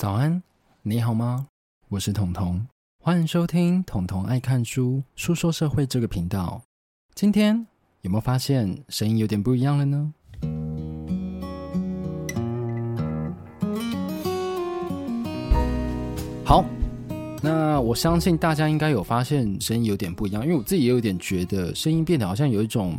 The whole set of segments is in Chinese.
早安，你好吗？我是彤彤，欢迎收听彤彤爱看书书说社会这个频道。今天有没有发现声音有点不一样了呢？好，那我相信大家应该有发现声音有点不一样，因为我自己也有点觉得声音变得好像有一种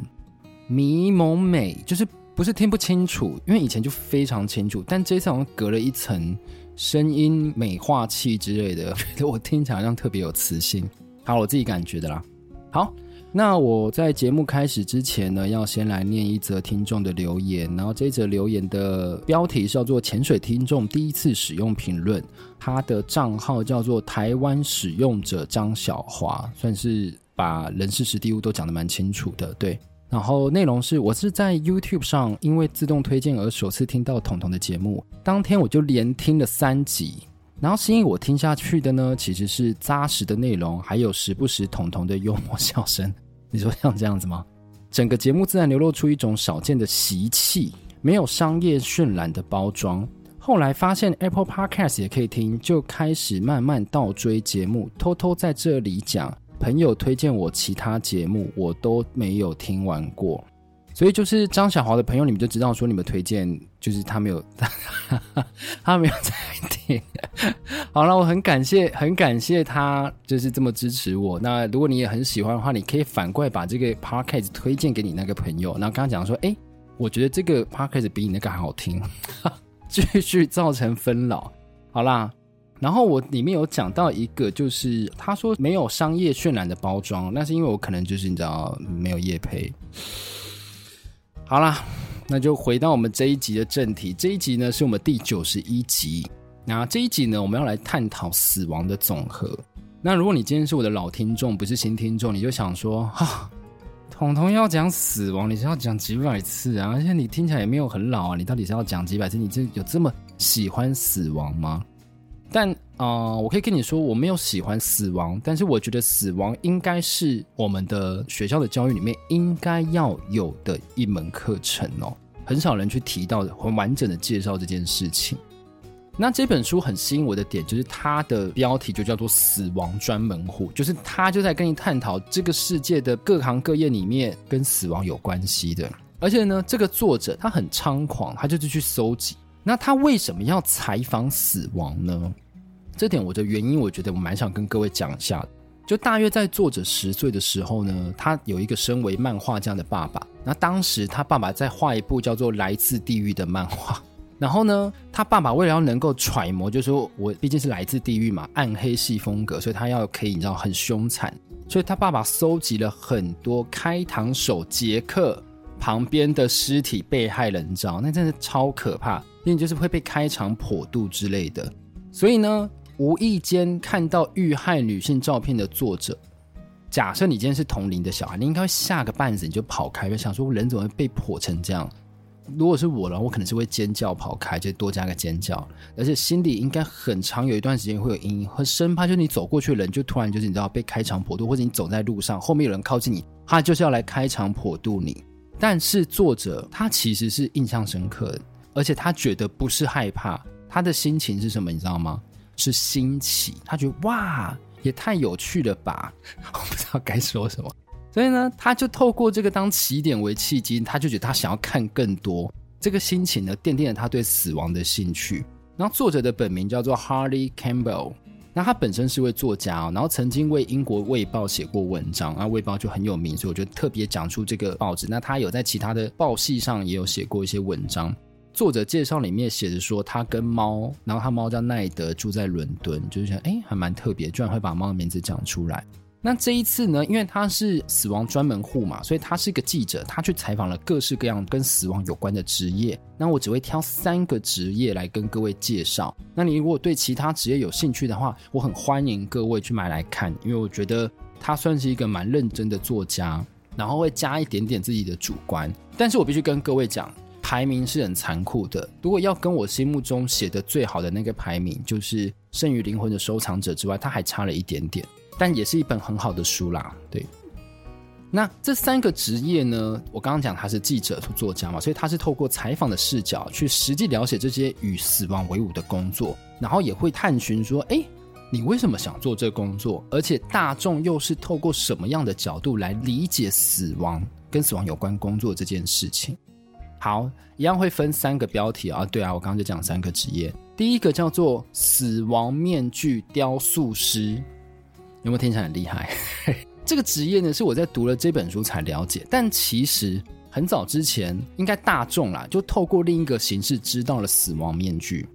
迷蒙美，就是不是听不清楚，因为以前就非常清楚，但这次好像隔了一层声音美化器之类的，觉 得我听起来好像特别有磁性。好，我自己感觉的啦。好。那我在节目开始之前呢，要先来念一则听众的留言，然后这一则留言的标题是叫做“潜水听众第一次使用评论”，他的账号叫做台湾使用者张小华，算是把人事时地物都讲得蛮清楚的。对，然后内容是我是在 YouTube 上因为自动推荐而首次听到统统的节目，当天我就连听了三集，然后吸引我听下去的呢，其实是扎实的内容，还有时不时统统的幽默笑声。你说像这样子吗？整个节目自然流露出一种少见的习气，没有商业渲染的包装。后来发现 Apple Podcast 也可以听，就开始慢慢倒追节目，偷偷在这里讲。朋友推荐我其他节目，我都没有听完过。所以就是张小华的朋友，你们就知道说你们推荐就是他没有，他没有在听。好了，我很感谢，很感谢他就是这么支持我。那如果你也很喜欢的话，你可以反过来把这个 podcast 推荐给你那个朋友，然后刚刚讲说，哎，我觉得这个 podcast 比你那个还好听，继续造成纷扰。好啦，然后我里面有讲到一个，就是他说没有商业渲染的包装，那是因为我可能就是你知道没有业配。好啦，那就回到我们这一集的正题。这一集呢，是我们第九十一集。那这一集呢，我们要来探讨死亡的总和。那如果你今天是我的老听众，不是新听众，你就想说，哈、啊，统统要讲死亡，你是要讲几百次啊？而且你听起来也没有很老啊，你到底是要讲几百次？你这有这么喜欢死亡吗？但啊、我可以跟你说，我没有喜欢死亡，但是我觉得死亡应该是我们的学校的教育里面应该要有的一门课程哦。很少人去提到很完整的介绍这件事情。那这本书很吸引我的点，就是它的标题就叫做“死亡专门户”，就是他就在跟你探讨这个世界的各行各业里面跟死亡有关系的。而且呢，这个作者他很猖狂，他就是去搜集。那他为什么要采访死亡呢？这点我的原因，我觉得我蛮想跟各位讲一下。就大约在作者十岁的时候呢，他有一个身为漫画家的爸爸。那当时他爸爸在画一部叫做《来自地狱》的漫画。然后呢，他爸爸为了要能够揣摩，就是说我毕竟是来自地狱嘛，暗黑系风格，所以他要可以你知道很凶残。所以他爸爸搜集了很多开膛手杰克旁边的尸体被害人你知道，那真的超可怕。因为就是会被开肠破肚之类的，所以呢，无意间看到遇害女性照片的作者，假设你今天是同龄的小孩，你应该会吓个半死，你就跑开，就想说人怎么会被破成这样？如果是我的话，我可能是会尖叫跑开，就多加个尖叫，而且心里应该很长有一段时间会有阴影，会生怕就你走过去的人就突然就是你知道被开肠破肚，或者你走在路上后面有人靠近你，他就是要来开肠破肚你。但是作者他其实是印象深刻的。而且他觉得不是害怕，他的心情是什么？你知道吗？是新奇。他觉得哇，也太有趣了吧！我不知道该说什么。所以呢，他就透过这个当起点为契机，他就觉得他想要看更多。这个心情呢，奠定了他对死亡的兴趣。然后作者的本名叫做 Harley Campbell，那他本身是位作家，然后曾经为英国卫报写过文章，然后卫报就很有名，所以我就特别讲出这个报纸。那他有在其他的报系上也有写过一些文章。作者介绍里面写着说，他跟猫，然后他猫叫奈德，住在伦敦，就是想，哎，还蛮特别，居然会把猫的名字讲出来。那这一次呢，因为他是死亡专门户嘛，所以他是一个记者，他去采访了各式各样跟死亡有关的职业。那我只会挑三个职业来跟各位介绍。那你如果对其他职业有兴趣的话，我很欢迎各位去买来看，因为我觉得他算是一个蛮认真的作家，然后会加一点点自己的主观。但是我必须跟各位讲。排名是很残酷的。如果要跟我心目中写的最好的那个排名，就是《剩余灵魂的收藏者》之外，它还差了一点点，但也是一本很好的书啦。对，那这三个职业呢，我刚刚讲他是记者和、作家嘛，所以他是透过采访的视角去实际了解这些与死亡为伍的工作，然后也会探寻说，哎，你为什么想做这工作？而且大众又是透过什么样的角度来理解死亡跟死亡有关工作这件事情？好，一样会分三个标题啊。对啊，我刚刚就讲三个职业，第一个叫做死亡面具雕塑师，有没有听起来很厉害？这个职业呢，是我在读了这本书才了解，但其实很早之前，应该大众啦，就透过另一个形式知道了死亡面具，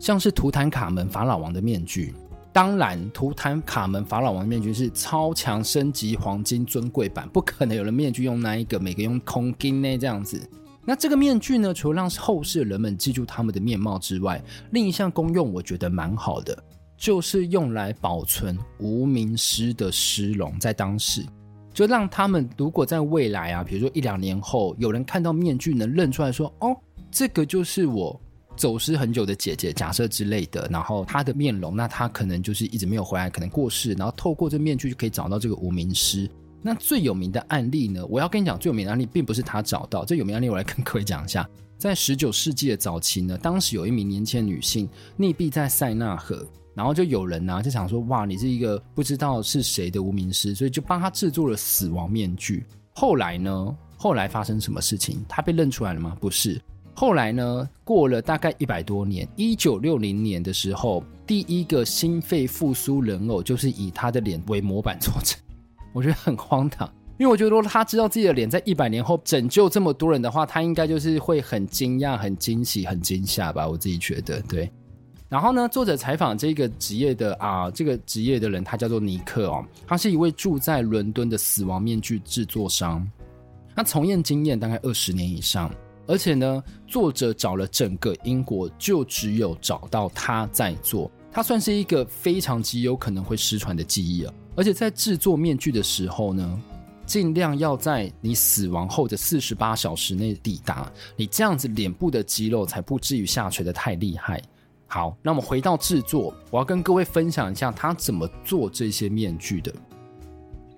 像是图坦卡门法老王的面具。当然，图坦卡门法老王的面具是超强升级黄金尊贵版，不可能有人面具用那一个，每个用空金呢这样子。那这个面具呢，除了让后世人们记住他们的面貌之外，另一项功用我觉得蛮好的。就是用来保存无名尸的尸龙，在当时，就让他们如果在未来啊，比如说一两年后，有人看到面具能认出来说，哦，这个就是我走失很久的姐姐，假设之类的，然后她的面容，那她可能就是一直没有回来，可能过世，然后透过这面具就可以找到这个无名尸。那最有名的案例呢，我要跟你讲，最有名的案例并不是他找到，最有名案例我来跟各位讲一下，在十九世纪的早期呢，当时有一名年轻女性溺毙在塞纳河。然后就有人呢、啊，就想说，哇，你是一个不知道是谁的无名尸，所以就帮他制作了死亡面具。后来呢，后来发生什么事情？他被认出来了吗？不是。后来呢，过了大概一百多年，一九六零年的时候，第一个心肺复苏人偶就是以他的脸为模板做成。我觉得很荒唐，因为我觉得如果他知道自己的脸在一百年后拯救这么多人的话，他应该就是会很惊讶、很惊喜、很惊吓吧？我自己觉得，对。然后呢，作者采访这个职业的啊，这个职业的人，他叫做尼克哦，他是一位住在伦敦的死亡面具制作商，他从业经验大概二十年以上，而且呢，作者找了整个英国，就只有找到他在做，他算是一个非常极有可能会失传的记忆了，而且在制作面具的时候呢，尽量要在你死亡后的四十八小时内抵达，你这样子脸部的肌肉才不至于下垂得太厉害。好，那我们回到制作，我要跟各位分享一下他怎么做这些面具的。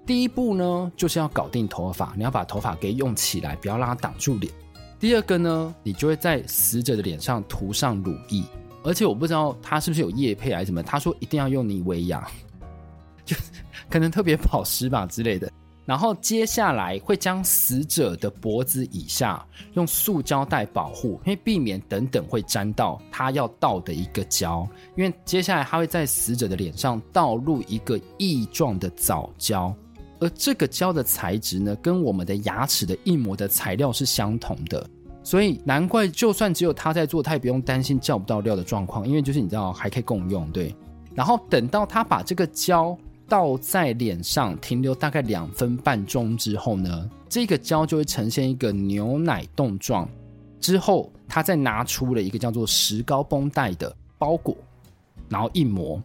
第一步呢，就是要搞定头发，你要把头发给用起来，不要让它挡住脸。第二个呢，你就会在死者的脸上涂上乳液，而且我不知道他是不是有液配还是什么，他说一定要用妮维雅，就可能特别保湿吧之类的。然后接下来会将死者的脖子以下用塑胶袋保护，因为避免等等会沾到他要倒的一个胶。因为接下来他会在死者的脸上倒入一个异状的藻胶，而这个胶的材质呢，跟我们的牙齿的硬膜的材料是相同的，所以难怪就算只有他在做，他也不用担心叫不到料的状况，因为就是你知道还可以共用，对。然后等到他把这个胶。倒在脸上停留大概两分半钟之后呢，这个胶就会呈现一个牛奶冻状。之后，他再拿出了一个叫做石膏绷带的包裹，然后一磨。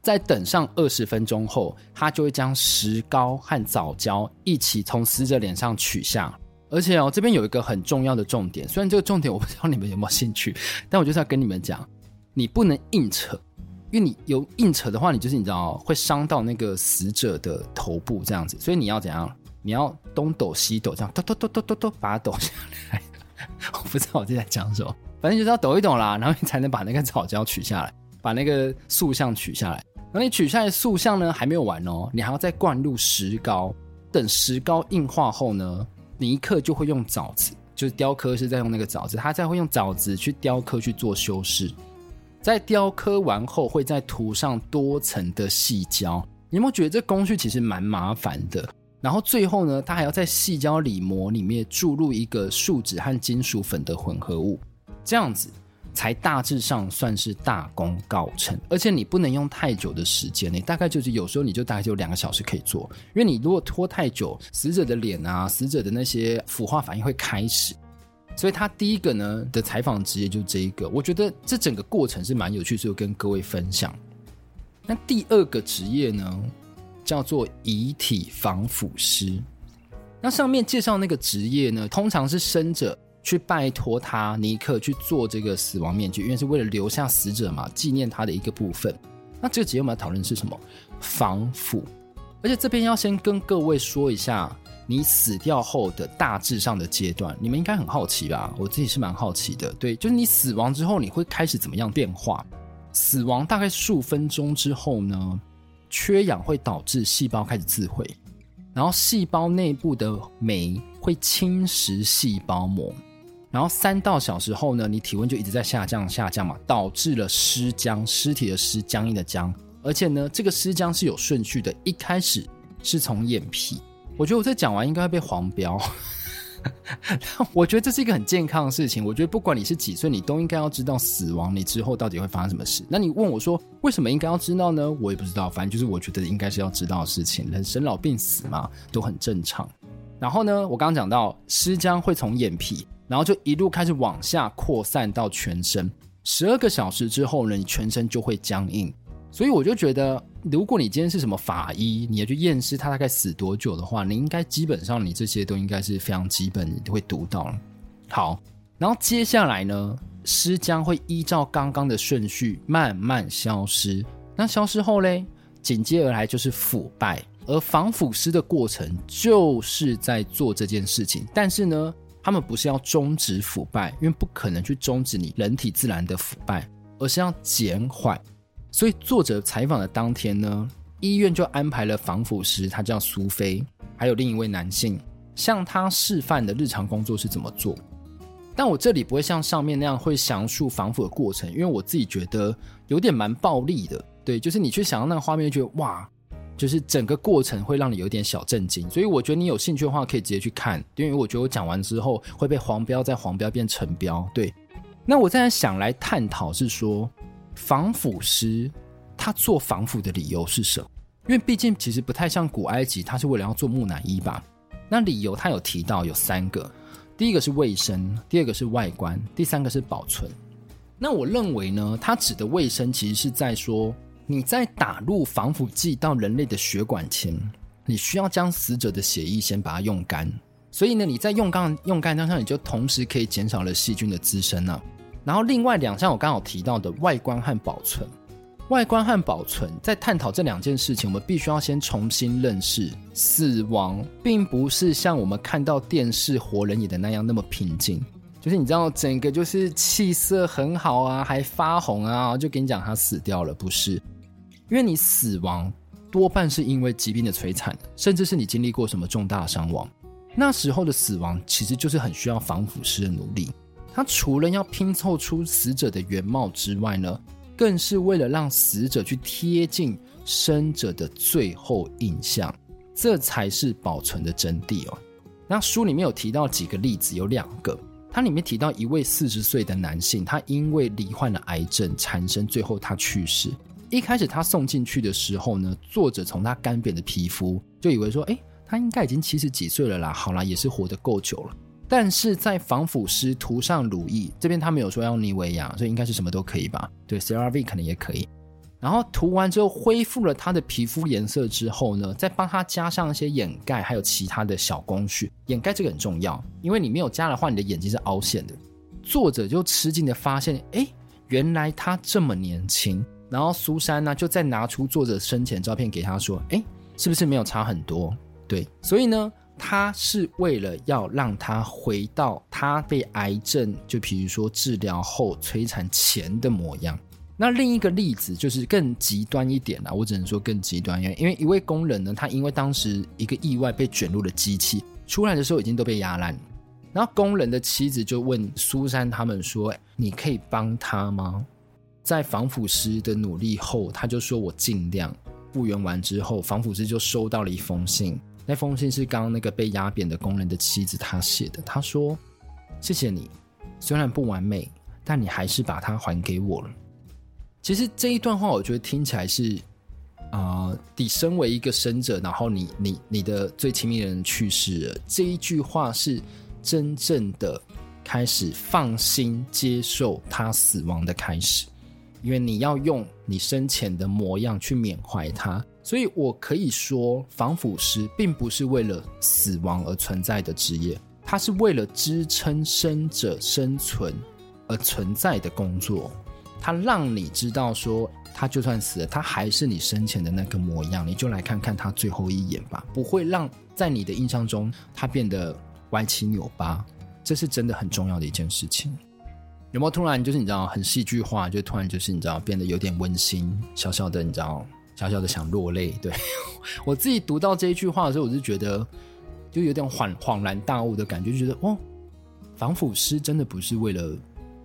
再等上二十分钟后，他就会将石膏和藻胶一起从死者脸上取下。而且哦，这边有一个很重要的重点，虽然这个重点我不知道你们有没有兴趣，但我就是要跟你们讲，你不能硬扯。因为你有硬扯的话，你就是你知道会伤到那个死者的头部这样子，所以你要怎样？你要东抖西抖，这样抖抖抖抖抖抖把它抖下来。我不知道我这在讲什么，反正就是要抖一抖啦，然后你才能把那个藻胶取下来，把那个塑像取下来。然后你取下来塑像呢，还没有完哦，你还要再灌入石膏。等石膏硬化后呢，尼克就会用藻子，就是雕刻是在用那个藻子，他再会用藻子去雕刻去做修饰。在雕刻完后，会再涂上多层的细胶。你有没有觉得这工序其实蛮麻烦的？然后最后呢，它还要在细胶里膜里面注入一个树脂和金属粉的混合物，这样子才大致上算是大功告成。而且你不能用太久的时间，你大概就是有时候你就大概就两个小时可以做，因为你如果拖太久，死者的脸啊，死者的那些腐化反应会开始。所以他第一个呢的采访职业就这一个，我觉得这整个过程是蛮有趣，所以跟各位分享。那第二个职业呢，叫做遗体防腐师。那上面介绍那个职业呢，通常是生者去拜托他尼克去做这个死亡面具，因为是为了留下死者嘛，纪念他的一个部分。那这个职业我们要讨论是什么？防腐。而且这边要先跟各位说一下。你死掉后的大致上的阶段，你们应该很好奇吧？我自己是蛮好奇的。对，就是你死亡之后，你会开始怎么样变化？死亡大概数分钟之后呢，缺氧会导致细胞开始自毁，然后细胞内部的酶会侵蚀细胞膜，然后三到小时后呢，你体温就一直在下降下降嘛，导致了尸僵，尸体的尸，僵硬的僵，而且呢，这个尸僵是有顺序的，一开始是从眼皮。我觉得我这讲完应该会被黄标，我觉得这是一个很健康的事情。我觉得不管你是几岁，你都应该要知道死亡，你之后到底会发生什么事。那你问我说为什么应该要知道呢？我也不知道，反正就是我觉得应该是要知道的事情。人生老病死嘛，都很正常。然后呢，我刚刚讲到尸僵会从眼皮，然后就一路开始往下扩散到全身。十二个小时之后呢，你全身就会僵硬。所以我就觉得，如果你今天是什么法医，你要去验尸他大概死多久的话，你应该基本上你这些都应该是非常基本，你会读到了。好，然后接下来呢，尸僵会依照刚刚的顺序慢慢消失。那消失后嘞，紧接而来就是腐败，而防腐尸的过程就是在做这件事情。但是呢，他们不是要终止腐败，因为不可能去终止你人体自然的腐败，而是要减缓。所以作者采访的当天呢，医院就安排了防腐师，他叫苏菲，还有另一位男性，向他示范的日常工作是怎么做。但我这里不会像上面那样会详述防腐的过程，因为我自己觉得有点蛮暴力的。对，就是你去想到那个画面，就觉得哇，就是整个过程会让你有点小震惊。所以我觉得你有兴趣的话，可以直接去看，因为我觉得我讲完之后会被黄标，再黄标变成标。对，那我在想来探讨是说。防腐师他做防腐的理由是什么？因为毕竟其实不太像古埃及，他是为了要做木乃伊吧？那理由他有提到有三个，第一个是卫生，第二个是外观，第三个是保存。那我认为呢，他指的卫生其实是在说，你在打入防腐剂到人类的血管前，你需要将死者的血液先把它用干，所以呢，你在用干用干当中，你就同时可以减少了细菌的滋生呢。然后另外两项我刚好提到的外观和保存，外观和保存在探讨这两件事情，我们必须要先重新认识死亡，并不是像我们看到电视活人演的那样那么平静，就是你知道整个就是气色很好啊，还发红啊，就跟你讲他死掉了，不是？因为你死亡多半是因为疾病的摧残，甚至是你经历过什么重大伤亡，那时候的死亡其实就是很需要防腐师的努力。他除了要拼凑出死者的原貌之外呢，更是为了让死者去贴近生者的最后印象，这才是保存的真谛哦。那书里面有提到几个例子，有两个，它里面提到一位四十岁的男性，他因为罹患了癌症缠身，最后他去世。一开始他送进去的时候呢，作者从他干瘪的皮肤就以为说，诶，他应该已经七十几岁了啦，好啦，也是活得够久了。但是在防腐师涂上乳液，这边他没有说要妮维雅，所以应该是什么都可以吧？对，CRV 可能也可以。然后涂完之后恢复了他的皮肤颜色之后呢，再帮他加上一些掩盖，还有其他的小工序。掩盖这个很重要，因为你没有加的话，你的眼睛是凹陷的。作者就吃惊的发现，哎，原来他这么年轻。然后苏珊呢，就再拿出作者生前照片给他说，哎，是不是没有差很多？对，所以呢。他是为了要让他回到他被癌症，就比如说治疗后摧残前的模样。那另一个例子就是更极端一点啦，我只能说更极端，因为因为一位工人呢，他因为当时一个意外被卷入了机器，出来的时候已经都被压烂。然后工人的妻子就问苏珊他们说：“你可以帮他吗？”在防腐师的努力后，他就说：“我尽量。”复原完之后，防腐师就收到了一封信。那封信是刚刚那个被压扁的工人的妻子他写的。他说：“谢谢你，虽然不完美，但你还是把它还给我了。”其实这一段话，我觉得听起来是啊、你身为一个生者，然后你你你的最亲密的人去世了，这一句话是真正的开始放心接受他死亡的开始，因为你要用你生前的模样去缅怀他。所以，我可以说，防腐师并不是为了死亡而存在的职业，它是为了支撑生者生存而存在的工作。它让你知道说，他就算死了，他还是你生前的那个模样，你就来看看他最后一眼吧，不会让在你的印象中他变得歪七扭八，这是真的很重要的一件事情。有没有突然就是你知道很戏剧化，就突然就是你知道变得有点温馨，小小的你知道小小的想落泪。对 我自己读到这一句话的时候，我就觉得就有点恍恍然大悟的感觉，就觉得哦，防腐师真的不是为了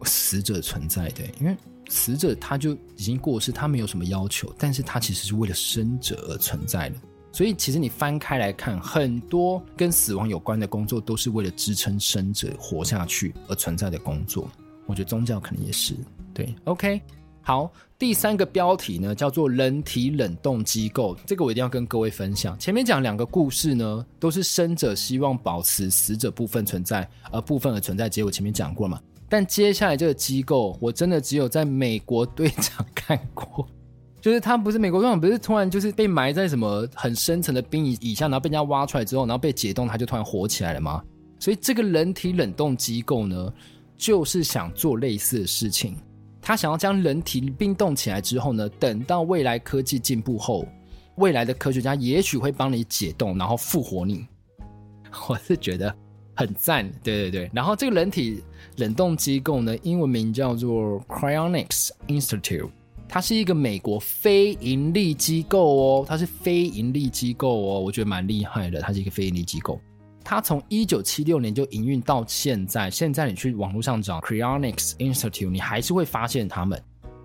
死者存在的，因为死者他就已经过世，他没有什么要求，但是他其实是为了生者而存在的。所以其实你翻开来看，很多跟死亡有关的工作，都是为了支撑生者活下去而存在的工作。我觉得宗教可能也是对。OK，好，第三个标题呢叫做人体冷冻机构，这个我一定要跟各位分享。前面讲两个故事呢，都是生者希望保持死者部分存在，而部分的存在，结果前面讲过嘛。但接下来这个机构，我真的只有在美国队长看过，就是他不是美国队长，不是突然就是被埋在什么很深层的冰以以下，然后被人家挖出来之后，然后被解冻，他就突然活起来了吗？所以这个人体冷冻机构呢？就是想做类似的事情，他想要将人体冰冻起来之后呢，等到未来科技进步后，未来的科学家也许会帮你解冻，然后复活你。我是觉得很赞，对对对。然后这个人体冷冻机构呢，英文名叫做 Cryonics Institute，它是一个美国非盈利机构哦，它是非盈利机构哦，我觉得蛮厉害的，它是一个非盈利机构。它从一九七六年就营运到现在，现在你去网络上找 Cryonics Institute，你还是会发现他们。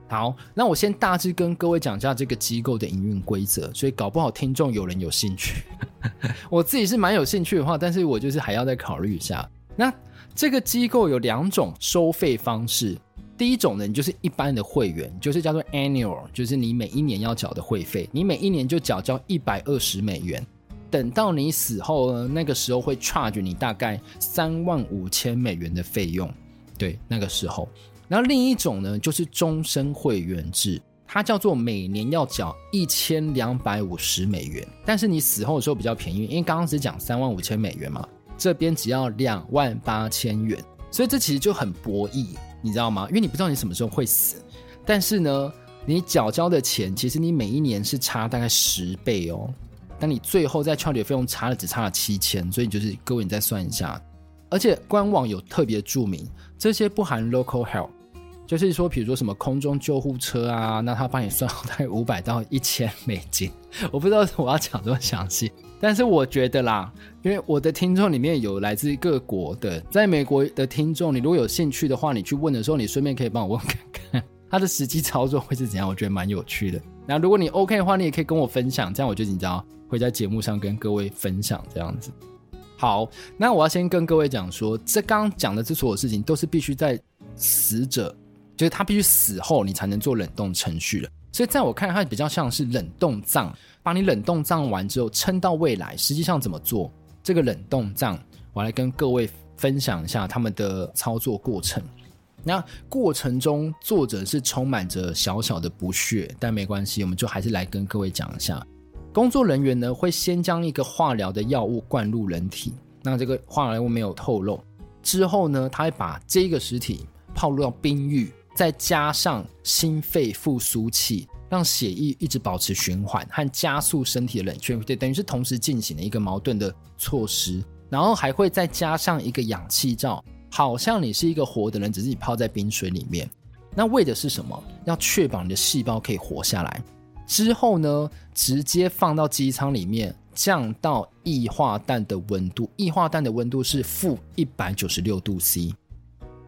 好，那我先大致跟各位讲一下这个机构的营运规则，所以搞不好听众有人有兴趣，我自己是蛮有兴趣的话，但是我就是还要再考虑一下。那这个机构有两种收费方式，第一种呢，你就是一般的会员，就是叫做 Annual，就是你每一年要缴的会费，你每一年就缴交一百二十美元。等到你死后呢，那个时候会 charge 你大概三万五千美元的费用，对，那个时候。然后另一种呢，就是终身会员制，它叫做每年要缴一千两百五十美元，但是你死后的时候比较便宜，因为刚刚只讲三万五千美元嘛，这边只要两万八千元，所以这其实就很博弈，你知道吗？因为你不知道你什么时候会死，但是呢，你缴交的钱其实你每一年是差大概十倍哦。但你最后在 charge 费用差了，只差了七千，所以就是各位你再算一下，而且官网有特别注明，这些不含 local help，就是说，比如说什么空中救护车啊，那他帮你算好大概五百到一千美金，我不知道我要讲这么详细，但是我觉得啦，因为我的听众里面有来自各国的，在美国的听众，你如果有兴趣的话，你去问的时候，你顺便可以帮我问看看他的实际操作会是怎样，我觉得蛮有趣的。那如果你 OK 的话，你也可以跟我分享，这样我就紧张。会在节目上跟各位分享这样子。好，那我要先跟各位讲说，这刚刚讲的这所有事情都是必须在死者，就是他必须死后你才能做冷冻程序的。所以在我看来，它比较像是冷冻葬，把你冷冻葬完之后撑到未来。实际上怎么做这个冷冻葬，我来跟各位分享一下他们的操作过程。那过程中作者是充满着小小的不屑，但没关系，我们就还是来跟各位讲一下。工作人员呢，会先将一个化疗的药物灌入人体，那这个化疗物没有透露。之后呢，他会把这个尸体泡入到冰浴，再加上心肺复苏器，让血液一直保持循环和加速身体的冷却，对，等于是同时进行的一个矛盾的措施。然后还会再加上一个氧气罩，好像你是一个活的人，只是你泡在冰水里面。那为的是什么？要确保你的细胞可以活下来。之后呢，直接放到机舱里面，降到液化氮的温度。液化氮的温度是负一百九十六度 C。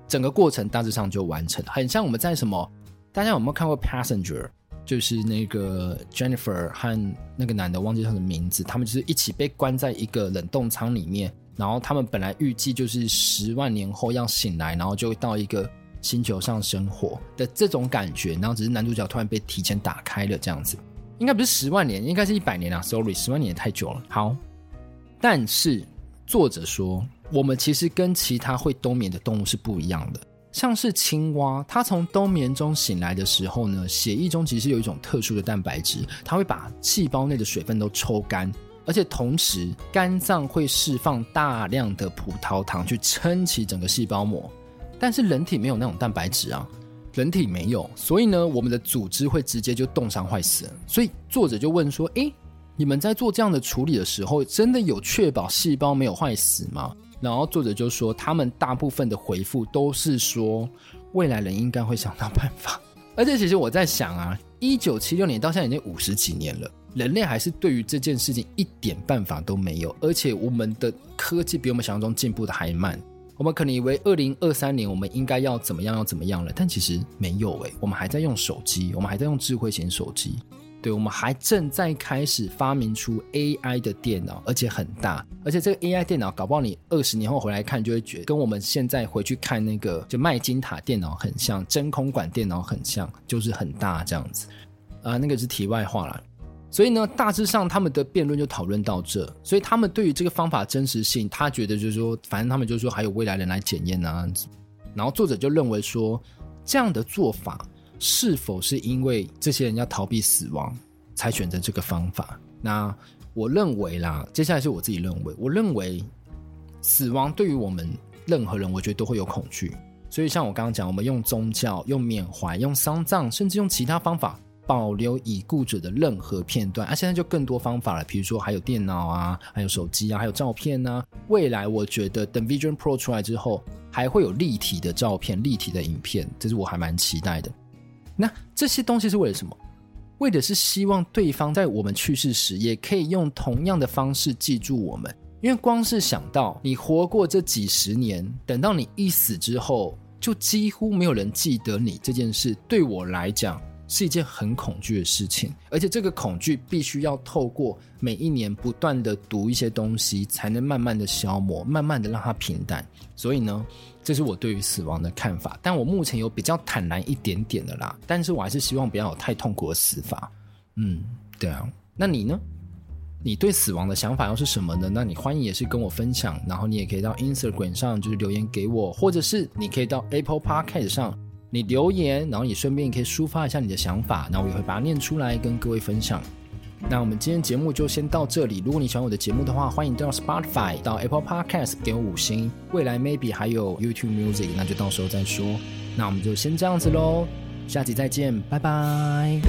整个过程大致上就完成，很像我们在什么？大家有没有看过《Passenger》？就是那个 Jennifer 和那个男的忘记他的名字，他们就是一起被关在一个冷冻舱里面。然后他们本来预计就是十万年后要醒来，然后就会到一个。星球上生活的这种感觉，然后只是男主角突然被提前打开了这样子，应该不是十万年，应该是一百年啊，sorry，十万年也太久了。好，但是作者说，我们其实跟其他会冬眠的动物是不一样的，像是青蛙，它从冬眠中醒来的时候呢，血液中其实有一种特殊的蛋白质，它会把细胞内的水分都抽干，而且同时肝脏会释放大量的葡萄糖去撑起整个细胞膜。但是人体没有那种蛋白质啊，人体没有，所以呢，我们的组织会直接就冻伤坏死。所以作者就问说：“诶，你们在做这样的处理的时候，真的有确保细胞没有坏死吗？”然后作者就说，他们大部分的回复都是说，未来人应该会想到办法。而且其实我在想啊，一九七六年到现在已经五十几年了，人类还是对于这件事情一点办法都没有，而且我们的科技比我们想象中进步的还慢。我们可能以为二零二三年我们应该要怎么样要怎么样了，但其实没有诶，我们还在用手机，我们还在用智慧型手机，对，我们还正在开始发明出 AI 的电脑，而且很大，而且这个 AI 电脑搞不好你二十年后回来看，就会觉得跟我们现在回去看那个就麦金塔电脑很像，真空管电脑很像，就是很大这样子，啊，那个是题外话了。所以呢，大致上他们的辩论就讨论到这。所以他们对于这个方法真实性，他觉得就是说，反正他们就是说还有未来人来检验啊。然后作者就认为说，这样的做法是否是因为这些人要逃避死亡才选择这个方法？那我认为啦，接下来是我自己认为，我认为死亡对于我们任何人，我觉得都会有恐惧。所以像我刚刚讲，我们用宗教、用缅怀、用丧葬，甚至用其他方法。保留已故者的任何片段啊！现在就更多方法了，比如说还有电脑啊，还有手机啊，还有照片啊。未来我觉得等 Vision Pro 出来之后，还会有立体的照片、立体的影片，这是我还蛮期待的。那这些东西是为了什么？为的是希望对方在我们去世时，也可以用同样的方式记住我们。因为光是想到你活过这几十年，等到你一死之后，就几乎没有人记得你这件事，对我来讲。是一件很恐惧的事情，而且这个恐惧必须要透过每一年不断的读一些东西，才能慢慢的消磨，慢慢的让它平淡。所以呢，这是我对于死亡的看法。但我目前有比较坦然一点点的啦，但是我还是希望不要有太痛苦的死法。嗯，对啊。那你呢？你对死亡的想法又是什么呢？那你欢迎也是跟我分享，然后你也可以到 Instagram 上就是留言给我，或者是你可以到 Apple Podcast 上。你留言，然后你顺便可以抒发一下你的想法，那我也会把它念出来跟各位分享。那我们今天节目就先到这里。如果你喜欢我的节目的话，欢迎到 Spotify、到 Apple Podcast 给我五星。未来 maybe 还有 YouTube Music，那就到时候再说。那我们就先这样子喽，下集再见，拜拜。